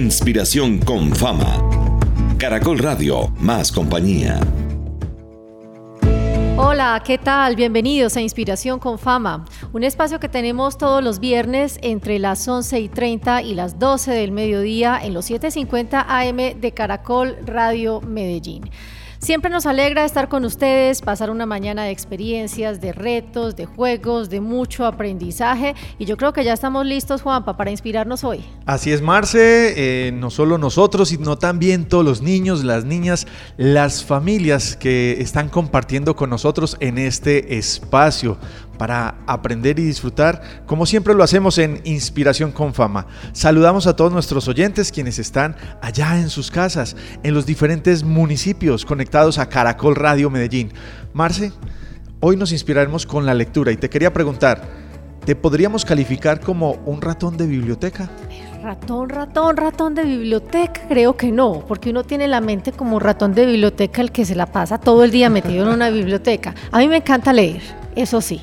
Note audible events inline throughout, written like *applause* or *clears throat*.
Inspiración con fama. Caracol Radio, más compañía. Hola, ¿qué tal? Bienvenidos a Inspiración con Fama, un espacio que tenemos todos los viernes entre las 11 y 30 y las 12 del mediodía en los 7.50 AM de Caracol Radio Medellín. Siempre nos alegra estar con ustedes, pasar una mañana de experiencias, de retos, de juegos, de mucho aprendizaje y yo creo que ya estamos listos, Juanpa, para inspirarnos hoy. Así es, Marce, eh, no solo nosotros, sino también todos los niños, las niñas, las familias que están compartiendo con nosotros en este espacio para aprender y disfrutar, como siempre lo hacemos en Inspiración con Fama. Saludamos a todos nuestros oyentes quienes están allá en sus casas, en los diferentes municipios conectados a Caracol Radio Medellín. Marce, hoy nos inspiraremos con la lectura y te quería preguntar, ¿te podríamos calificar como un ratón de biblioteca? Ratón, ratón, ratón de biblioteca, creo que no, porque uno tiene la mente como ratón de biblioteca el que se la pasa todo el día metido en una biblioteca. A mí me encanta leer, eso sí,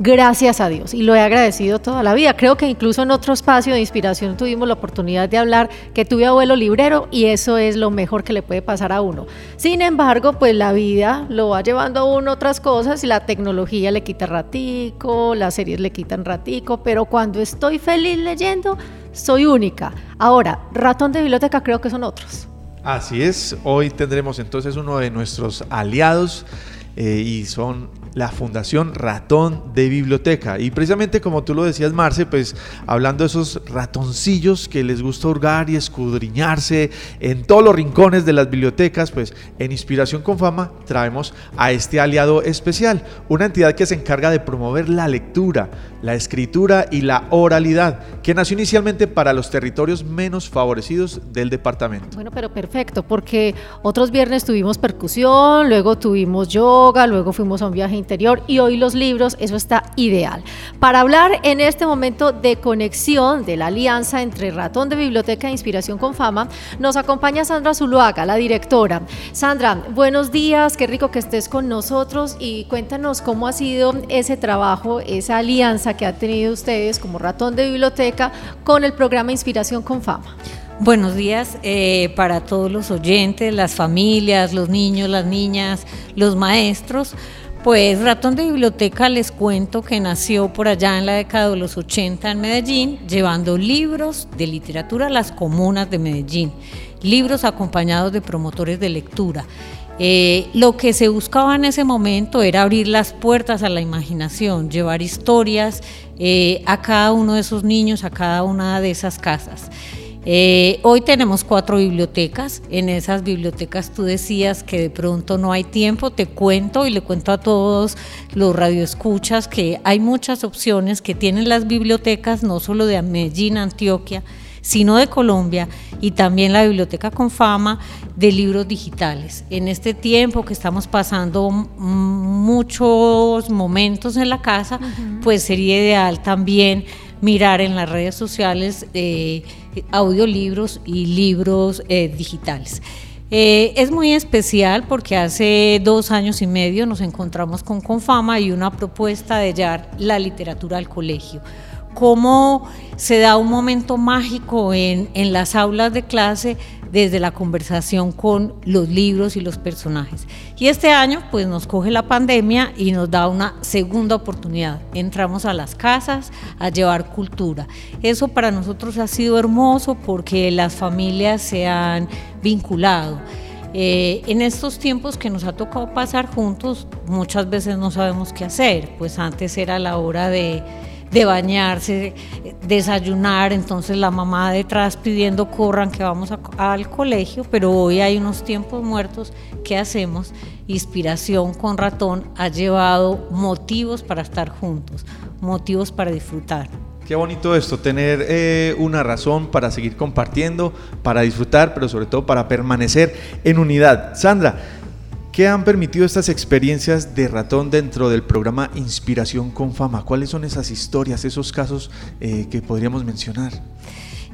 gracias a Dios y lo he agradecido toda la vida. Creo que incluso en otro espacio de inspiración tuvimos la oportunidad de hablar que tuve abuelo librero y eso es lo mejor que le puede pasar a uno. Sin embargo, pues la vida lo va llevando a uno otras cosas y la tecnología le quita ratico, las series le quitan ratico, pero cuando estoy feliz leyendo, soy única. Ahora, ratón de biblioteca creo que son otros. Así es, hoy tendremos entonces uno de nuestros aliados eh, y son la Fundación Ratón de Biblioteca. Y precisamente como tú lo decías, Marce, pues hablando de esos ratoncillos que les gusta hurgar y escudriñarse en todos los rincones de las bibliotecas, pues en Inspiración con Fama traemos a este aliado especial, una entidad que se encarga de promover la lectura, la escritura y la oralidad, que nació inicialmente para los territorios menos favorecidos del departamento. Bueno, pero perfecto, porque otros viernes tuvimos percusión, luego tuvimos luego fuimos a un viaje interior y hoy los libros, eso está ideal. Para hablar en este momento de conexión de la alianza entre Ratón de Biblioteca e Inspiración con Fama, nos acompaña Sandra Zuluaga, la directora. Sandra, buenos días, qué rico que estés con nosotros y cuéntanos cómo ha sido ese trabajo, esa alianza que han tenido ustedes como Ratón de Biblioteca con el programa Inspiración con Fama. Buenos días eh, para todos los oyentes, las familias, los niños, las niñas, los maestros. Pues Ratón de Biblioteca les cuento que nació por allá en la década de los 80 en Medellín, llevando libros de literatura a las comunas de Medellín, libros acompañados de promotores de lectura. Eh, lo que se buscaba en ese momento era abrir las puertas a la imaginación, llevar historias eh, a cada uno de esos niños, a cada una de esas casas. Eh, hoy tenemos cuatro bibliotecas. En esas bibliotecas tú decías que de pronto no hay tiempo. Te cuento y le cuento a todos los radioescuchas que hay muchas opciones que tienen las bibliotecas, no solo de Medellín, Antioquia, sino de Colombia y también la biblioteca con fama de libros digitales. En este tiempo que estamos pasando muchos momentos en la casa, pues sería ideal también mirar en las redes sociales eh, audiolibros y libros eh, digitales. Eh, es muy especial porque hace dos años y medio nos encontramos con Confama y una propuesta de llevar la literatura al colegio cómo se da un momento mágico en, en, las aulas de clase desde la conversación con los libros y los personajes. Y este año pues nos coge la pandemia y nos da una segunda oportunidad. Entramos a las casas a llevar cultura. Eso para nosotros ha sido hermoso porque las familias se han vinculado. Eh, en estos tiempos que nos ha tocado pasar juntos, muchas veces no sabemos qué hacer, pues antes era la hora de de bañarse, desayunar, entonces la mamá detrás pidiendo corran que vamos al colegio, pero hoy hay unos tiempos muertos, ¿qué hacemos? Inspiración con ratón ha llevado motivos para estar juntos, motivos para disfrutar. Qué bonito esto, tener eh, una razón para seguir compartiendo, para disfrutar, pero sobre todo para permanecer en unidad. Sandra, ¿Qué han permitido estas experiencias de ratón dentro del programa Inspiración con Fama? ¿Cuáles son esas historias, esos casos eh, que podríamos mencionar?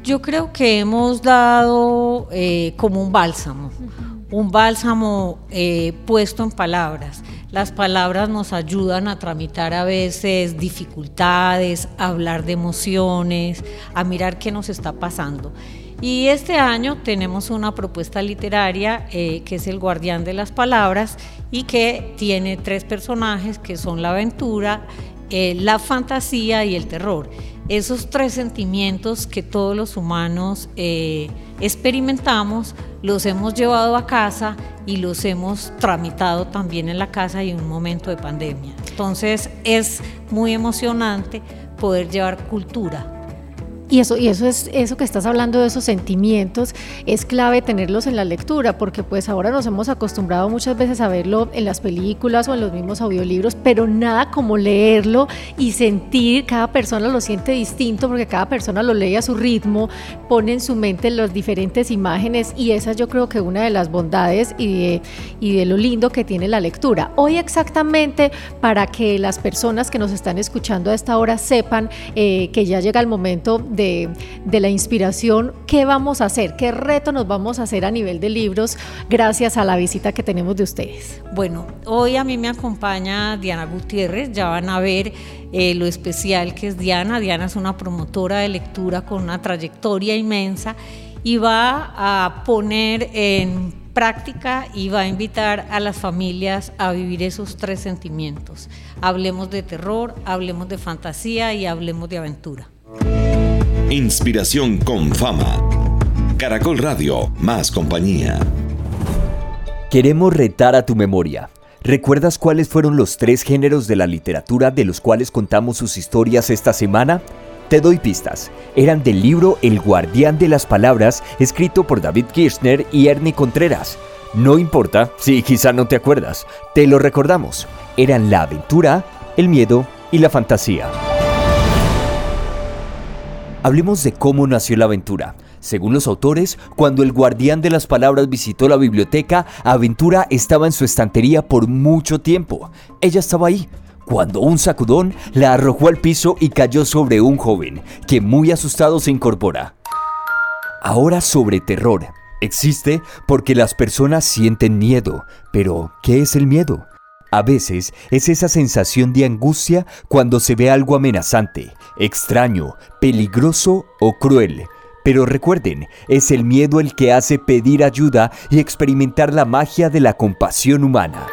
Yo creo que hemos dado eh, como un bálsamo, un bálsamo eh, puesto en palabras. Las palabras nos ayudan a tramitar a veces dificultades, a hablar de emociones, a mirar qué nos está pasando. Y este año tenemos una propuesta literaria eh, que es El Guardián de las Palabras y que tiene tres personajes que son la aventura, eh, la fantasía y el terror. Esos tres sentimientos que todos los humanos eh, experimentamos, los hemos llevado a casa y los hemos tramitado también en la casa y en un momento de pandemia. Entonces es muy emocionante poder llevar cultura y eso, y eso es eso que estás hablando de esos sentimientos, es clave tenerlos en la lectura, porque pues ahora nos hemos acostumbrado muchas veces a verlo en las películas o en los mismos audiolibros, pero nada como leerlo y sentir, cada persona lo siente distinto, porque cada persona lo lee a su ritmo, pone en su mente las diferentes imágenes, y esa yo creo que una de las bondades y de, y de lo lindo que tiene la lectura. Hoy exactamente, para que las personas que nos están escuchando a esta hora sepan eh, que ya llega el momento de, la inspiración, ¿qué vamos a hacer? ¿Qué reto nos vamos a hacer a nivel de libros gracias a la visita que tenemos de ustedes? Bueno, hoy a mí me acompaña Diana Gutiérrez, ya van a ver eh, lo especial que es Diana. Diana es una promotora de lectura con una trayectoria inmensa y va a poner en práctica y va a invitar a las familias a vivir esos tres sentimientos. Hablemos de terror, hablemos de fantasía y hablemos de aventura. Inspiración con fama. Caracol Radio, más compañía. Queremos retar a tu memoria. ¿Recuerdas cuáles fueron los tres géneros de la literatura de los cuales contamos sus historias esta semana? Te doy pistas. Eran del libro El guardián de las palabras, escrito por David Kirchner y Ernie Contreras. No importa si quizá no te acuerdas, te lo recordamos. Eran la aventura, el miedo y la fantasía. Hablemos de cómo nació la aventura. Según los autores, cuando el guardián de las palabras visitó la biblioteca, Aventura estaba en su estantería por mucho tiempo. Ella estaba ahí, cuando un sacudón la arrojó al piso y cayó sobre un joven, que muy asustado se incorpora. Ahora sobre terror. Existe porque las personas sienten miedo, pero ¿qué es el miedo? A veces es esa sensación de angustia cuando se ve algo amenazante, extraño, peligroso o cruel. Pero recuerden, es el miedo el que hace pedir ayuda y experimentar la magia de la compasión humana.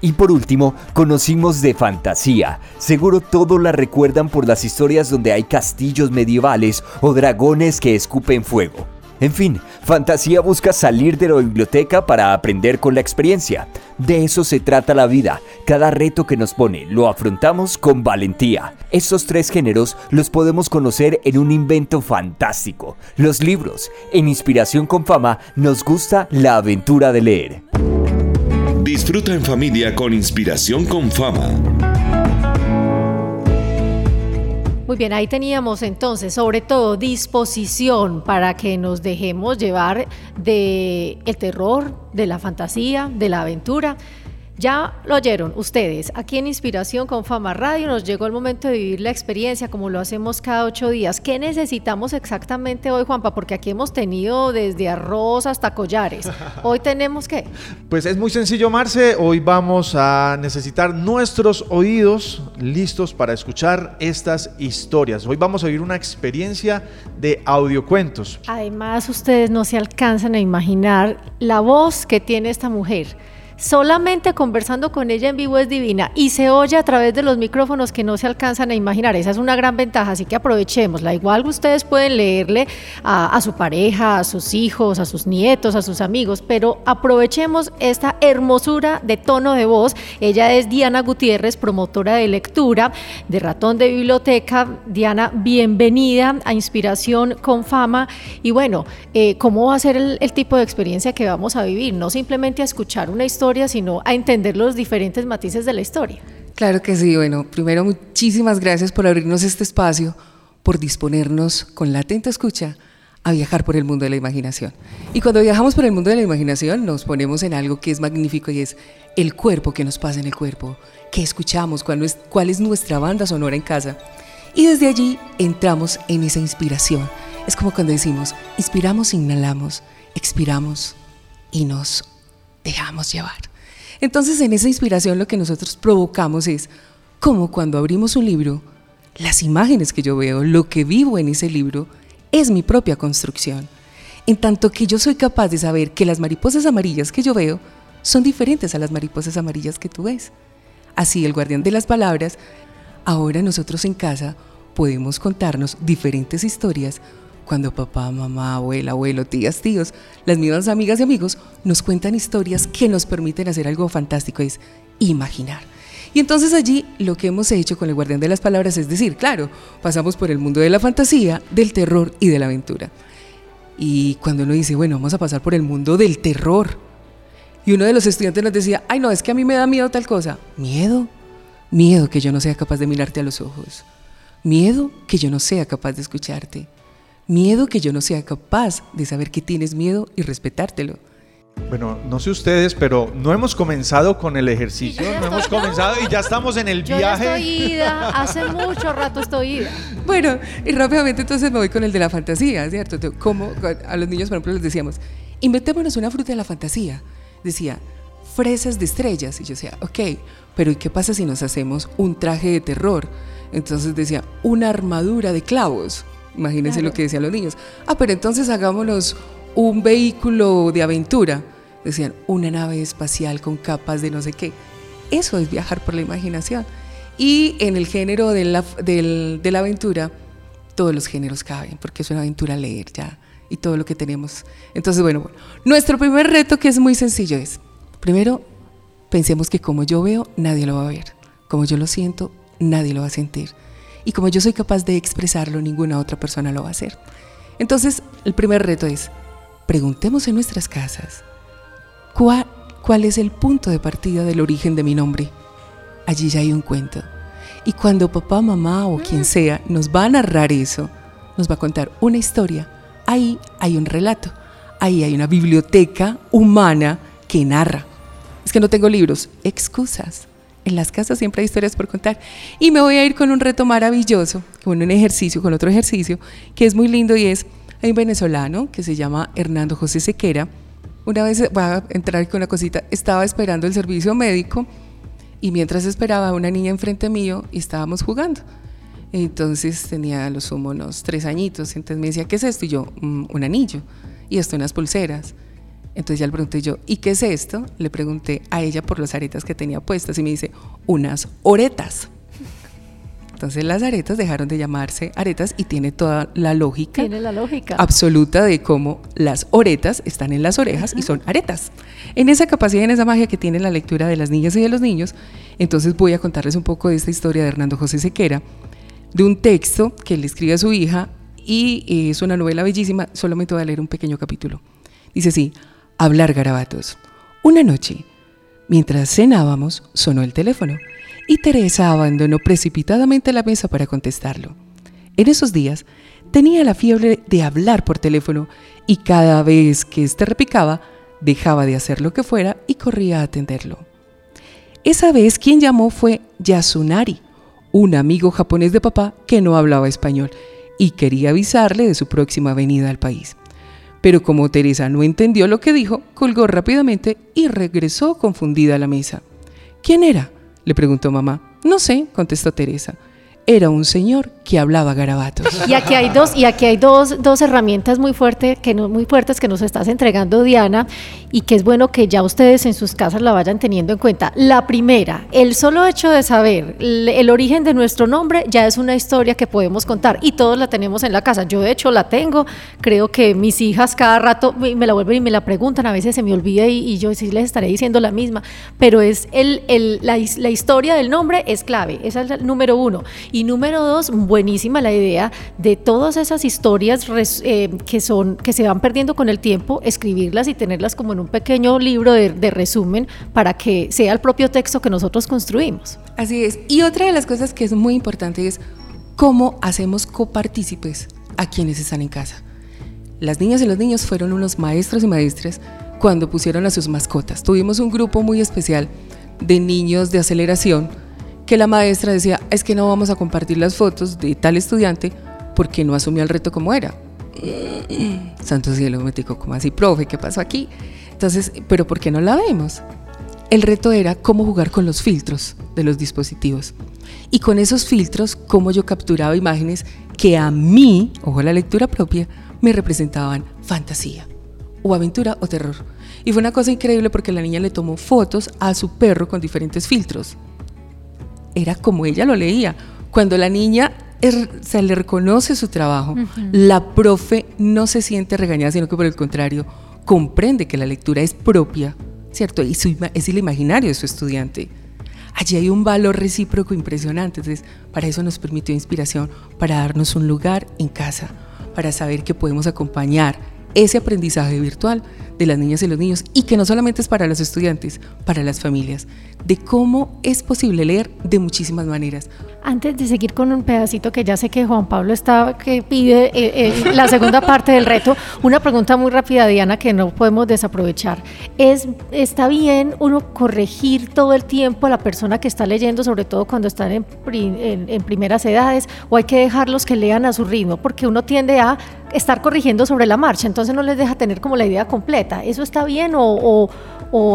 Y por último, conocimos de fantasía. Seguro todos la recuerdan por las historias donde hay castillos medievales o dragones que escupen fuego. En fin, Fantasía busca salir de la biblioteca para aprender con la experiencia. De eso se trata la vida. Cada reto que nos pone lo afrontamos con valentía. Estos tres géneros los podemos conocer en un invento fantástico, los libros. En Inspiración con Fama nos gusta la aventura de leer. Disfruta en familia con Inspiración con Fama. Muy bien, ahí teníamos entonces sobre todo disposición para que nos dejemos llevar de el terror, de la fantasía, de la aventura ya lo oyeron ustedes, aquí en Inspiración con Fama Radio nos llegó el momento de vivir la experiencia como lo hacemos cada ocho días. ¿Qué necesitamos exactamente hoy, Juanpa? Porque aquí hemos tenido desde arroz hasta collares. *laughs* ¿Hoy tenemos qué? Pues es muy sencillo, Marce. Hoy vamos a necesitar nuestros oídos listos para escuchar estas historias. Hoy vamos a vivir una experiencia de audiocuentos. Además, ustedes no se alcanzan a imaginar la voz que tiene esta mujer solamente conversando con ella en vivo es divina y se oye a través de los micrófonos que no se alcanzan a imaginar. Esa es una gran ventaja, así que aprovechémosla. Igual ustedes pueden leerle a, su pareja, a sus hijos, a sus nietos, a sus amigos, pero aprovechemos esta hermosura de tono de voz. Ella es Diana Gutiérrez, promotora de lectura de Ratón de Biblioteca. Diana, bienvenida a Inspiración con Fama. Y bueno, eh, ¿cómo va a ser el, el tipo de experiencia que vamos a vivir? No simplemente a escuchar una historia, sino a entender los diferentes matices de la historia. Claro que sí, bueno, primero muchísimas gracias por abrirnos este espacio, por disponernos con la atenta escucha a viajar por el mundo de la imaginación. Y cuando viajamos por el mundo de la imaginación nos ponemos en algo que es magnífico y es el cuerpo que nos pasa en el cuerpo, qué escuchamos, cuál es, cuál es nuestra banda sonora en casa. Y desde allí entramos en esa inspiración. Es como cuando decimos, inspiramos, inhalamos, expiramos y nos dejamos llevar. Entonces en esa inspiración lo que nosotros provocamos es como cuando abrimos un libro, las imágenes que yo veo, lo que vivo en ese libro, es mi propia construcción. En tanto que yo soy capaz de saber que las mariposas amarillas que yo veo son diferentes a las mariposas amarillas que tú ves. Así el guardián de las palabras, ahora nosotros en casa podemos contarnos diferentes historias cuando papá, mamá, abuela, abuelo, tías, tíos, las mismas amigas y amigos nos cuentan historias que nos permiten hacer algo fantástico, es imaginar. Y entonces allí lo que hemos hecho con el guardián de las palabras es decir, claro, pasamos por el mundo de la fantasía, del terror y de la aventura. Y cuando uno dice, bueno, vamos a pasar por el mundo del terror. Y uno de los estudiantes nos decía, ay no, es que a mí me da miedo tal cosa. Miedo. Miedo que yo no sea capaz de mirarte a los ojos. Miedo que yo no sea capaz de escucharte. Miedo que yo no sea capaz de saber que tienes miedo y respetártelo. Bueno, no sé ustedes, pero no hemos comenzado con el ejercicio, no hemos comenzado y ya estamos en el Yo viaje. ya estoy ida, hace mucho rato estoy ida. *laughs* Bueno, y rápidamente entonces me voy con el de la fantasía, ¿cierto? Como a los niños, por ejemplo, les decíamos, inventémonos una fruta de la fantasía. Decía, fresas de estrellas. Y yo decía, ok, pero ¿y qué pasa si nos hacemos un traje de terror? Entonces decía, una armadura de clavos. Imagínense lo que decían los niños. Ah, pero entonces hagámonos un vehículo de aventura. Decían, una nave espacial con capas de no sé qué. Eso es viajar por la imaginación. Y en el género de la, del- de la aventura, todos los géneros caben, porque es una aventura leer ya y todo lo que tenemos. Entonces, bueno, bueno, nuestro primer reto que es muy sencillo es, primero, pensemos que como yo veo, nadie lo va a ver. Como yo lo siento, nadie lo va a sentir. Y como yo soy capaz de expresarlo, ninguna otra persona lo va a hacer. Entonces, el primer reto es, preguntemos en nuestras casas, ¿cuál, cuál es el punto de partida del origen de mi nombre? Allí ya hay un cuento. Y cuando papá, mamá o quien sea nos va a narrar eso, nos va a contar una historia, ahí hay un relato, ahí hay una biblioteca humana que narra. Es que no tengo libros, excusas. En las casas siempre hay historias por contar. Y me voy a ir con un reto maravilloso, con un ejercicio, con otro ejercicio, que es muy lindo y es, hay un venezolano que se llama Hernando José Sequera. Una vez, voy a entrar con una cosita, estaba esperando el servicio médico y mientras esperaba una niña enfrente mío y estábamos jugando. Entonces tenía a lo sumo tres añitos. Entonces me decía, ¿qué es esto? Y yo, "Mm, un anillo. Y esto, unas pulseras. Entonces ya le pregunté yo, ¿y qué es esto? Le pregunté a ella por las aretas que tenía puestas y me dice, unas oretas. Entonces las aretas dejaron de llamarse aretas y tiene toda la lógica Tiene la lógica. absoluta de cómo las oretas están en las orejas y son aretas. En esa capacidad, en esa magia que tiene la lectura de las niñas y de los niños, entonces voy a contarles un poco de esta historia de Hernando José Sequera, de un texto que le escribe a su hija y eh, es una novela bellísima, solamente voy a leer un pequeño capítulo. Dice así, hablar garabatos. Una noche, mientras cenábamos, sonó el teléfono y Teresa abandonó precipitadamente la mesa para contestarlo. En esos días tenía la fiebre de hablar por teléfono y cada vez que éste repicaba, dejaba de hacer lo que fuera y corría a atenderlo. Esa vez quien llamó fue Yasunari, un amigo japonés de papá que no hablaba español y quería avisarle de su próxima venida al país. Pero como Teresa no entendió lo que dijo, colgó rápidamente y regresó confundida a la mesa. ¿Quién era? le preguntó mamá. No sé, contestó Teresa. Era un señor que hablaba garabatos. Y aquí hay dos, y aquí hay dos, dos herramientas muy fuertes que no, muy fuertes que nos estás entregando, Diana, y que es bueno que ya ustedes en sus casas la vayan teniendo en cuenta. La primera, el solo hecho de saber el, origen de nuestro nombre ya es una historia que podemos contar y todos la tenemos en la casa. Yo de hecho la tengo, creo que mis hijas cada rato me la vuelven y me la preguntan, a veces se me olvida y, y yo sí les estaré diciendo la misma, pero es el, el- la, la historia del nombre es clave, esa es el número uno. Y número dos, buenísima la idea de todas esas historias eh, que, son, que se van perdiendo con el tiempo, escribirlas y tenerlas como en un pequeño libro de, de resumen para que sea el propio texto que nosotros construimos. Así es. Y otra de las cosas que es muy importante es cómo hacemos copartícipes a quienes están en casa. Las niñas y los niños fueron unos maestros y maestras cuando pusieron a sus mascotas. Tuvimos un grupo muy especial de niños de aceleración que la maestra decía, es que no vamos a compartir las fotos de tal estudiante porque no asumió el reto como era. *clears throat* Santo cielo, me dijo, como así, profe? ¿Qué pasó aquí? Entonces, ¿pero por qué no la vemos? El reto era cómo jugar con los filtros de los dispositivos. Y con esos filtros, cómo yo capturaba imágenes que a mí, ojo la lectura propia, me representaban fantasía, o aventura o terror. Y fue una cosa increíble porque la niña le tomó fotos a su perro con diferentes filtros. Era como ella lo leía. Cuando la niña se le reconoce su trabajo, la profe no se siente regañada, sino que por el contrario, comprende que la lectura es propia, ¿cierto? Y es el imaginario de su estudiante. Allí hay un valor recíproco impresionante. Entonces, para eso nos permitió inspiración, para darnos un lugar en casa, para saber que podemos acompañar ese aprendizaje virtual de las niñas y los niños y que no solamente es para los estudiantes, para las familias, de cómo es posible leer de muchísimas maneras. Antes de seguir con un pedacito que ya sé que Juan Pablo está que pide eh, eh, la segunda parte del reto, una pregunta muy rápida Diana que no podemos desaprovechar. Es está bien uno corregir todo el tiempo a la persona que está leyendo, sobre todo cuando están en, en primeras edades, o hay que dejarlos que lean a su ritmo, porque uno tiende a estar corrigiendo sobre la marcha, entonces no les deja tener como la idea completa. ¿Eso está bien o,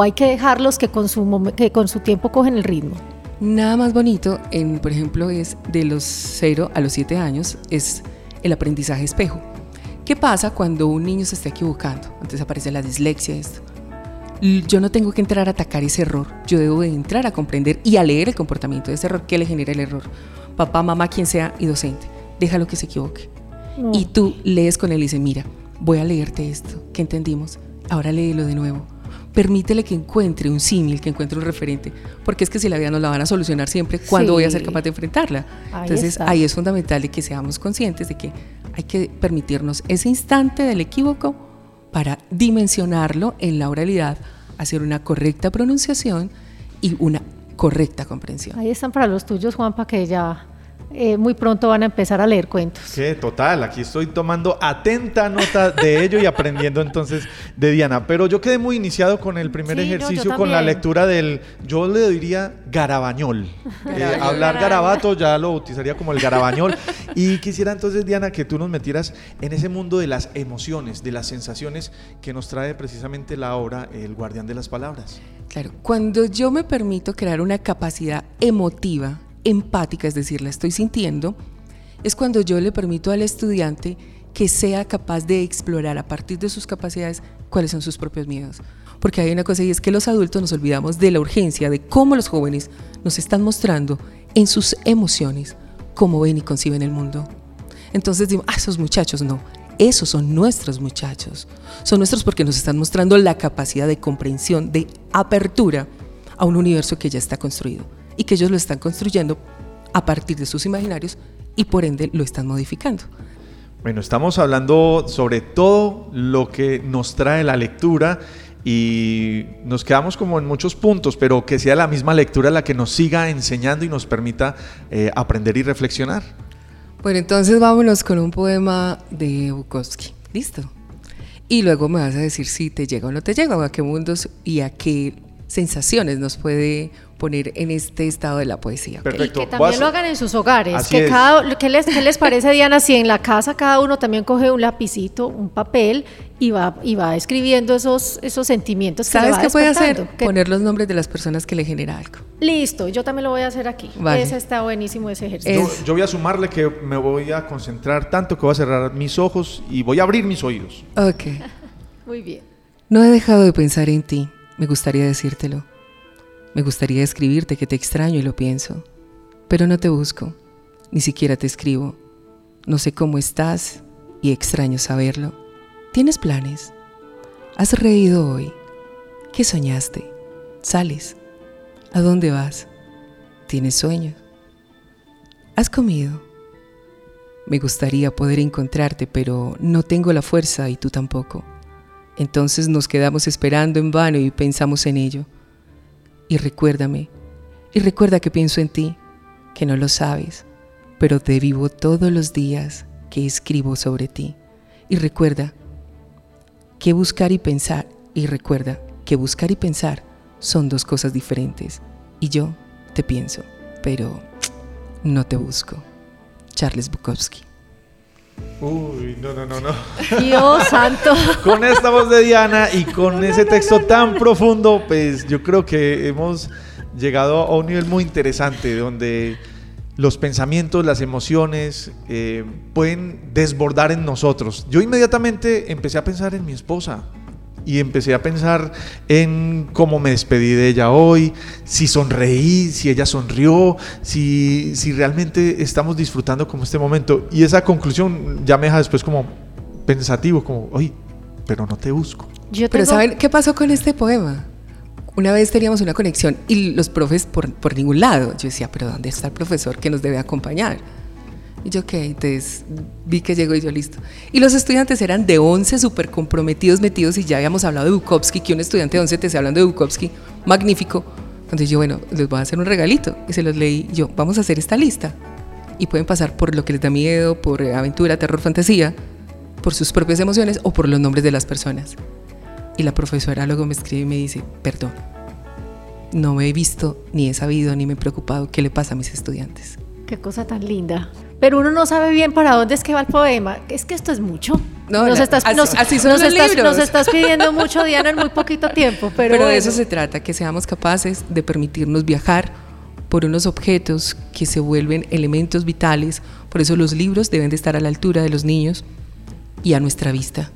hay que dejarlos que con, su, que con su tiempo cogen el ritmo? Nada más bonito, en, por ejemplo, es de los 0 a los 7 años, es el aprendizaje espejo. ¿Qué pasa cuando un niño se está equivocando? Entonces aparece la dislexia, esto. Yo no tengo que entrar a atacar ese error, yo debo de entrar a comprender y a leer el comportamiento de ese error, qué le genera el error. Papá, mamá, quien sea y docente, déjalo que se equivoque y tú lees con él y dices, mira, voy a leerte esto, que entendimos, ahora léelo de nuevo. Permítele que encuentre un símil, que encuentre un referente, porque es que si la vida nos la van a solucionar siempre, ¿cuándo voy a ser capaz de enfrentarla? Entonces ahí es fundamental de que seamos conscientes de que hay que permitirnos ese instante del equívoco para dimensionarlo en la oralidad, hacer una correcta pronunciación y una correcta comprensión. Ahí están para los tuyos, Juanpa, que ya eh, muy pronto van a empezar a leer cuentos. Que total, aquí estoy tomando atenta nota de ello y aprendiendo entonces de Diana. Pero yo quedé muy iniciado con el primer ejercicio, con la lectura del, yo le diría garabañol. Eh, hablar garabato ya lo utilizaría como el garabañol. y quisiera entonces, Diana, que tú nos metieras en ese mundo de las emociones, de las sensaciones que nos trae precisamente la obra El guardián de las palabras. Claro, cuando yo me permito crear una capacidad emotiva, empática, es decir, la estoy sintiendo, es cuando yo le permito al estudiante que sea capaz de explorar a partir de sus capacidades cuáles son sus propios miedos. Porque hay una cosa y es que los adultos nos olvidamos de la urgencia, de cómo los jóvenes nos están mostrando en sus emociones cómo ven y conciben el mundo. Entonces digo, ah, esos muchachos no, esos son nuestros muchachos. Son nuestros porque nos están mostrando la capacidad de comprensión, de apertura a un universo que ya está construido y que ellos lo están construyendo a partir de sus imaginarios y por ende lo están modificando. Bueno, estamos hablando sobre todo lo que nos trae la lectura y nos quedamos como en muchos puntos, pero que sea la misma lectura la que nos siga enseñando y nos permita eh, aprender y reflexionar. Bueno, entonces vámonos con un poema de Bukowski. ¿Listo? Y luego me vas a decir si te llega o no te llega, o a qué mundos y a qué sensaciones nos puede poner en este estado de la poesía. Perfecto. Y que también lo hagan en sus hogares. que cada, ¿qué, les, ¿Qué les parece, Diana, si en la casa cada uno también coge un lapicito, un papel y va, y va escribiendo esos, esos sentimientos que ¿Sabes qué puede hacer? Poner los nombres de las personas que le genera algo. Listo, yo también lo voy a hacer aquí. Ese está buenísimo ese ejercicio. Yo, voy a sumarle que me voy a concentrar tanto que voy a cerrar mis ojos y voy a abrir mis oídos. Ok. *laughs* Muy bien. No he dejado de pensar en ti, me gustaría decírtelo. Me gustaría escribirte que te extraño y lo pienso, pero no te busco, ni siquiera te escribo. No sé cómo estás y extraño saberlo. ¿Tienes planes? ¿Has reído hoy? ¿Qué soñaste? ¿Sales? ¿A dónde vas? ¿Tienes sueños? ¿Has comido? Me gustaría poder encontrarte, pero no tengo la fuerza y tú tampoco. Entonces nos quedamos esperando en vano y pensamos en ello y recuérdame, y recuerda que pienso en ti, que no lo sabes, pero te vivo todos los días que escribo sobre ti. Y recuerda que buscar y pensar, y recuerda que buscar y pensar son dos cosas diferentes, y yo te pienso pero no te busco. Charles Bukowski. Uy, no, no, no, no. Dios *laughs* santo. Con esta voz de Diana y con ese texto tan profundo, pues yo creo que hemos llegado a un nivel muy interesante donde los pensamientos, las emociones eh, pueden desbordar en nosotros. Yo inmediatamente empecé a pensar en mi esposa y empecé a pensar en cómo me despedí de ella hoy, si sonreí, si ella sonrió, si, si realmente estamos disfrutando como este momento. Y esa conclusión ya me deja después como pensativo, como, oye, pero no te busco. Pero ¿saben qué pasó con este poema? Una vez teníamos una conexión y los profes por, por ningún lado. Yo decía, pero ¿dónde está el profesor que nos debe acompañar? Y yo, ok, entonces vi que llegó y yo, listo. Y los estudiantes eran de 11 súper comprometidos, metidos, y ya habíamos hablado de Bukowski, que un estudiante de 11 te esté hablando de Bukowski, magnífico. Entonces yo, bueno, les voy a hacer un regalito. Y se los leí yo, vamos a hacer esta lista. Y pueden pasar por lo que les da miedo, por aventura, terror, fantasía, por sus propias emociones o por los nombres de las personas. Y la profesora luego me escribe y me dice, perdón, no me he visto, ni he sabido, ni me he preocupado qué le pasa a mis estudiantes. Qué cosa tan linda. Pero uno no sabe bien para dónde es que va el poema. Es que esto es mucho. No, nos estás, así, son los estás, libros. nos estás pidiendo mucho, Diana, en muy poquito tiempo. Pero, pero de eso se trata, que seamos capaces de permitirnos viajar por unos objetos que se vuelven elementos vitales. Por eso los libros deben de estar a la altura de los niños y a nuestra vista.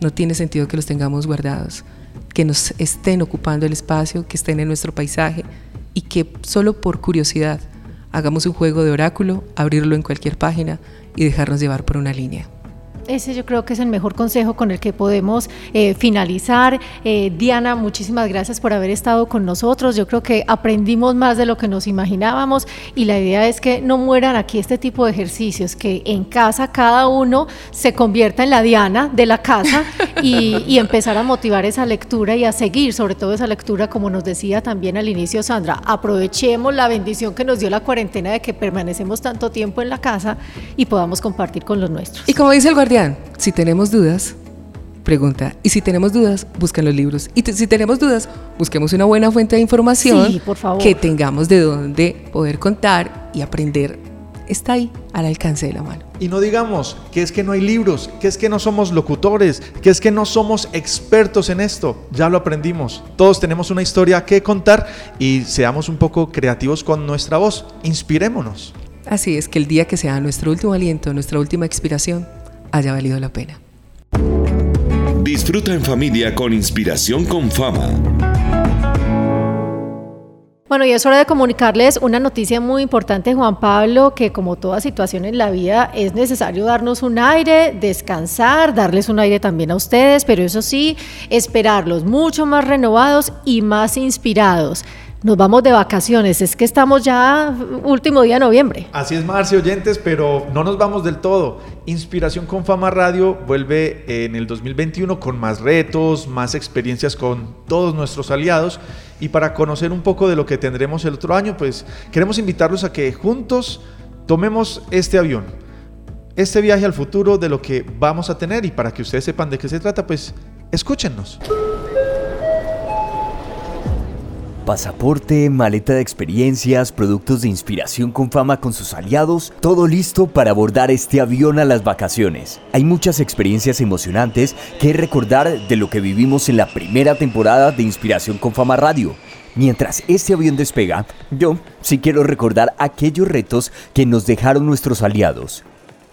No tiene sentido que los tengamos guardados, que nos estén ocupando el espacio, que estén en nuestro paisaje y que solo por curiosidad hagamos un juego de oráculo, abrirlo en cualquier página y dejarnos llevar por una línea. Ese yo creo que es el mejor consejo con el que podemos eh, finalizar. Eh, Diana, muchísimas gracias por haber estado con nosotros. Yo creo que aprendimos más de lo que nos imaginábamos y la idea es que no mueran aquí este tipo de ejercicios, que en casa cada uno se convierta en la Diana de la casa y, y empezar a motivar esa lectura y a seguir sobre todo esa lectura, como nos decía también al inicio Sandra. Aprovechemos la bendición que nos dio la cuarentena de que permanecemos tanto tiempo en la casa y podamos compartir con los nuestros. Y como dice el guardián, si tenemos dudas, pregunta. Y si tenemos dudas, busquen los libros. Y si tenemos dudas, busquemos una buena fuente de información que tengamos de dónde poder contar y aprender. Está ahí, al alcance de la mano. Y no digamos que es que no hay libros, que es que no somos locutores, que es que no somos expertos en esto. Ya lo aprendimos. Todos tenemos una historia que contar y seamos un poco creativos con nuestra voz. Inspirémonos. Así es que el día que sea nuestro último aliento, nuestra última expiración, haya valido la pena. Disfruta en familia con inspiración con fama. Bueno, y es hora de comunicarles una noticia muy importante, Juan Pablo, que como toda situación en la vida es necesario darnos un aire, descansar, darles un aire también a ustedes, pero eso sí, esperarlos mucho más renovados y más inspirados. Nos vamos de vacaciones, es que estamos ya último día de noviembre. Así es, Marce, oyentes, pero no nos vamos del todo. Inspiración con Fama Radio vuelve en el 2021 con más retos, más experiencias con todos nuestros aliados. Y para conocer un poco de lo que tendremos el otro año, pues queremos invitarlos a que juntos tomemos este avión, este viaje al futuro de lo que vamos a tener. Y para que ustedes sepan de qué se trata, pues escúchenos. Pasaporte, maleta de experiencias, productos de inspiración con fama con sus aliados, todo listo para abordar este avión a las vacaciones. Hay muchas experiencias emocionantes que recordar de lo que vivimos en la primera temporada de Inspiración con Fama Radio. Mientras este avión despega, yo sí quiero recordar aquellos retos que nos dejaron nuestros aliados.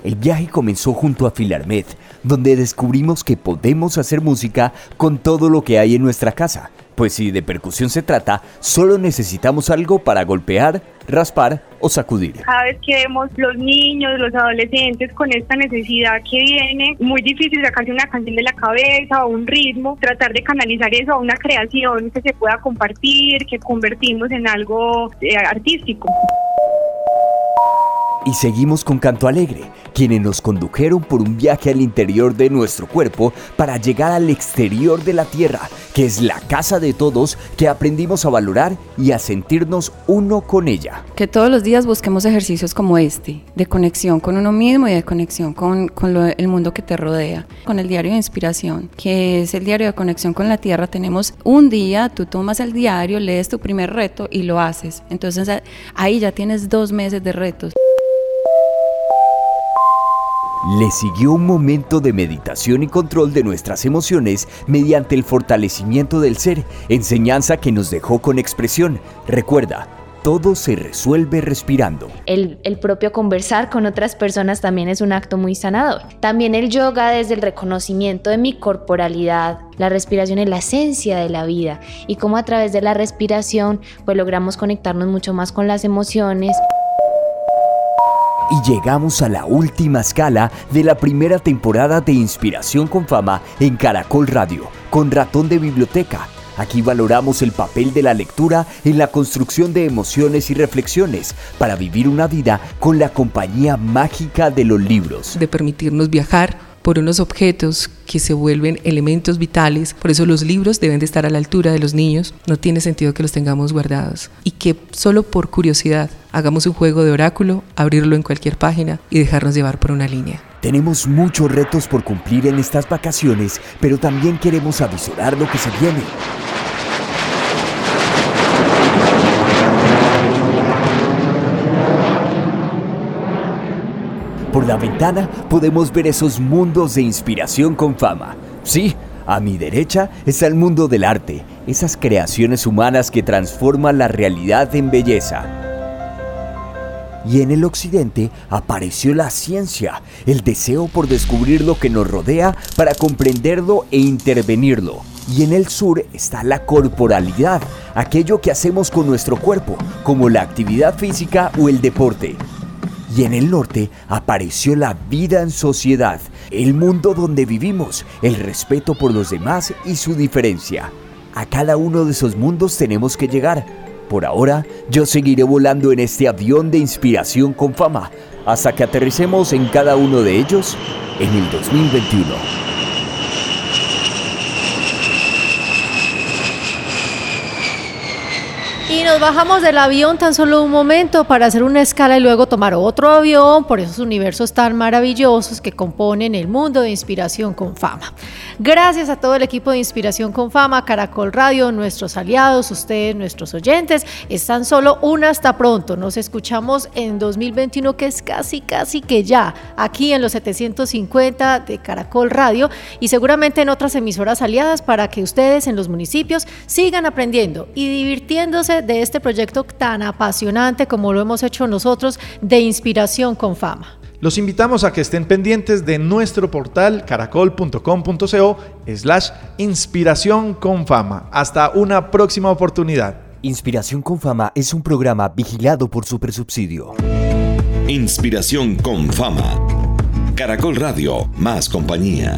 El viaje comenzó junto a Filarmed, donde descubrimos que podemos hacer música con todo lo que hay en nuestra casa pues si de percusión se trata, solo necesitamos algo para golpear, raspar o sacudir. Cada vez que vemos los niños, los adolescentes con esta necesidad que viene, muy difícil sacarse una canción de la cabeza o un ritmo, tratar de canalizar eso a una creación que se pueda compartir, que convertimos en algo eh, artístico. Y seguimos con Canto Alegre, quienes nos condujeron por un viaje al interior de nuestro cuerpo para llegar al exterior de la Tierra, que es la casa de todos que aprendimos a valorar y a sentirnos uno con ella. Que todos los días busquemos ejercicios como este, de conexión con uno mismo y de conexión con, el mundo que te rodea. Con el diario de inspiración, que es el diario de conexión con la Tierra, tenemos un día, tú tomas el diario, lees tu primer reto y lo haces. Entonces ahí ya tienes dos meses de retos. Le siguió un momento de meditación y control de nuestras emociones mediante el fortalecimiento del ser, enseñanza que nos dejó con expresión. Recuerda, todo se resuelve respirando. El, propio conversar con otras personas también es un acto muy sanador. También el yoga desde el reconocimiento de mi corporalidad, la respiración es la esencia de la vida y cómo a través de la respiración pues logramos conectarnos mucho más con las emociones y llegamos a la última escala de la primera temporada de Inspiración con Fama en Caracol Radio, con Ratón de Biblioteca. Aquí valoramos el papel de la lectura en la construcción de emociones y reflexiones para vivir una vida con la compañía mágica de los libros. De permitirnos viajar por unos objetos que se vuelven elementos vitales. Por eso los libros deben de estar a la altura de los niños. No tiene sentido que los tengamos guardados. Y que solo por curiosidad hagamos un juego de oráculo, abrirlo en cualquier página y dejarnos llevar por una línea. Tenemos muchos retos por cumplir en estas vacaciones, pero también queremos avisorar lo que se viene. Por la ventana podemos ver esos mundos de inspiración con fama. Sí, a mi derecha está el mundo del arte, esas creaciones humanas que transforman la realidad en belleza. Y en el occidente apareció la ciencia, el deseo por descubrir lo que nos rodea para comprenderlo e intervenirlo. Y en el sur está la corporalidad, aquello que hacemos con nuestro cuerpo, como la actividad física o el deporte y en el norte apareció la vida en sociedad, el mundo donde vivimos, el respeto por los demás y su diferencia. A cada uno de esos mundos tenemos que llegar. Por ahora, yo seguiré volando en este avión de inspiración con fama, hasta que aterricemos en cada uno de ellos en el 2021. Nos bajamos del avión tan solo un momento para hacer una escala y luego tomar otro avión por esos universos tan maravillosos que componen el mundo de Inspiración con Fama. Gracias a todo el equipo de Inspiración con Fama, Caracol Radio, nuestros aliados, ustedes, nuestros oyentes. Están solo una hasta pronto. Nos escuchamos en 2021, que es casi, casi que ya, aquí en los 750 de Caracol Radio y seguramente en otras emisoras aliadas para que ustedes en los municipios sigan aprendiendo y divirtiéndose de este proyecto tan apasionante como lo hemos hecho nosotros de Inspiración con Fama. Los invitamos a que estén pendientes de nuestro portal caracol.com.co slash inspiración con fama. Hasta una próxima oportunidad. Inspiración con fama es un programa vigilado por Supersubsidio. Inspiración con fama. Caracol Radio, más compañía.